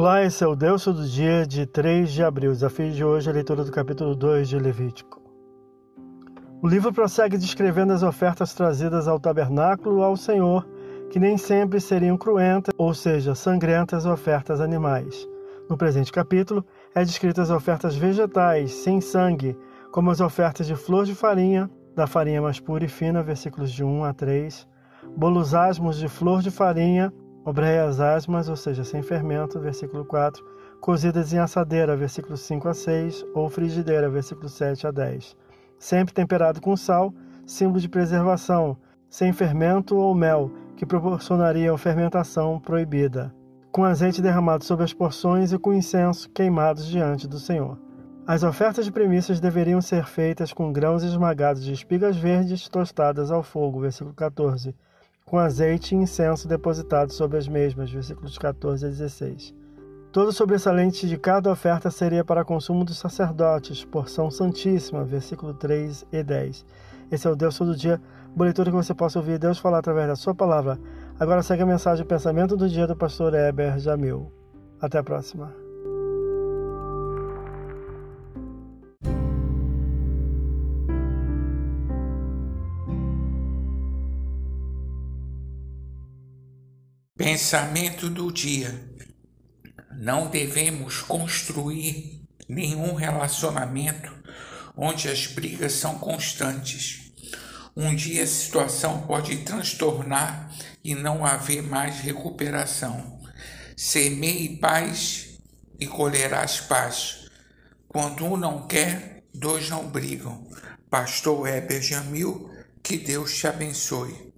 Olá, esse é o Deus do dia de 3 de abril. Desafio de hoje é a leitura do capítulo 2 de Levítico. O livro prossegue descrevendo as ofertas trazidas ao tabernáculo ao Senhor, que nem sempre seriam cruentas, ou seja, sangrentas ofertas animais. No presente capítulo, é descritas as ofertas vegetais, sem sangue, como as ofertas de flor de farinha, da farinha mais pura e fina, versículos de 1 a 3, bolos asmos de flor de farinha, obreias asmas, ou seja, sem fermento, versículo 4, cozidas em assadeira, versículo 5 a 6, ou frigideira, versículo 7 a 10. Sempre temperado com sal, símbolo de preservação, sem fermento ou mel, que proporcionariam fermentação proibida, com azeite derramado sobre as porções e com incenso queimados diante do Senhor. As ofertas de premissas deveriam ser feitas com grãos esmagados de espigas verdes tostadas ao fogo, versículo 14 com azeite e incenso depositados sobre as mesmas, versículos 14 a 16. Todo sobressalente de cada oferta seria para consumo dos sacerdotes, porção santíssima, versículo 3 e 10. Esse é o Deus todo dia, boa leitura que você possa ouvir Deus falar através da sua palavra. Agora segue a mensagem Pensamento do Dia do pastor Heber Jamil. Até a próxima. Pensamento do dia. Não devemos construir nenhum relacionamento onde as brigas são constantes. Um dia a situação pode transtornar e não haver mais recuperação. Semeie paz e colherás paz. Quando um não quer, dois não brigam. Pastor Heber Jamil, que Deus te abençoe.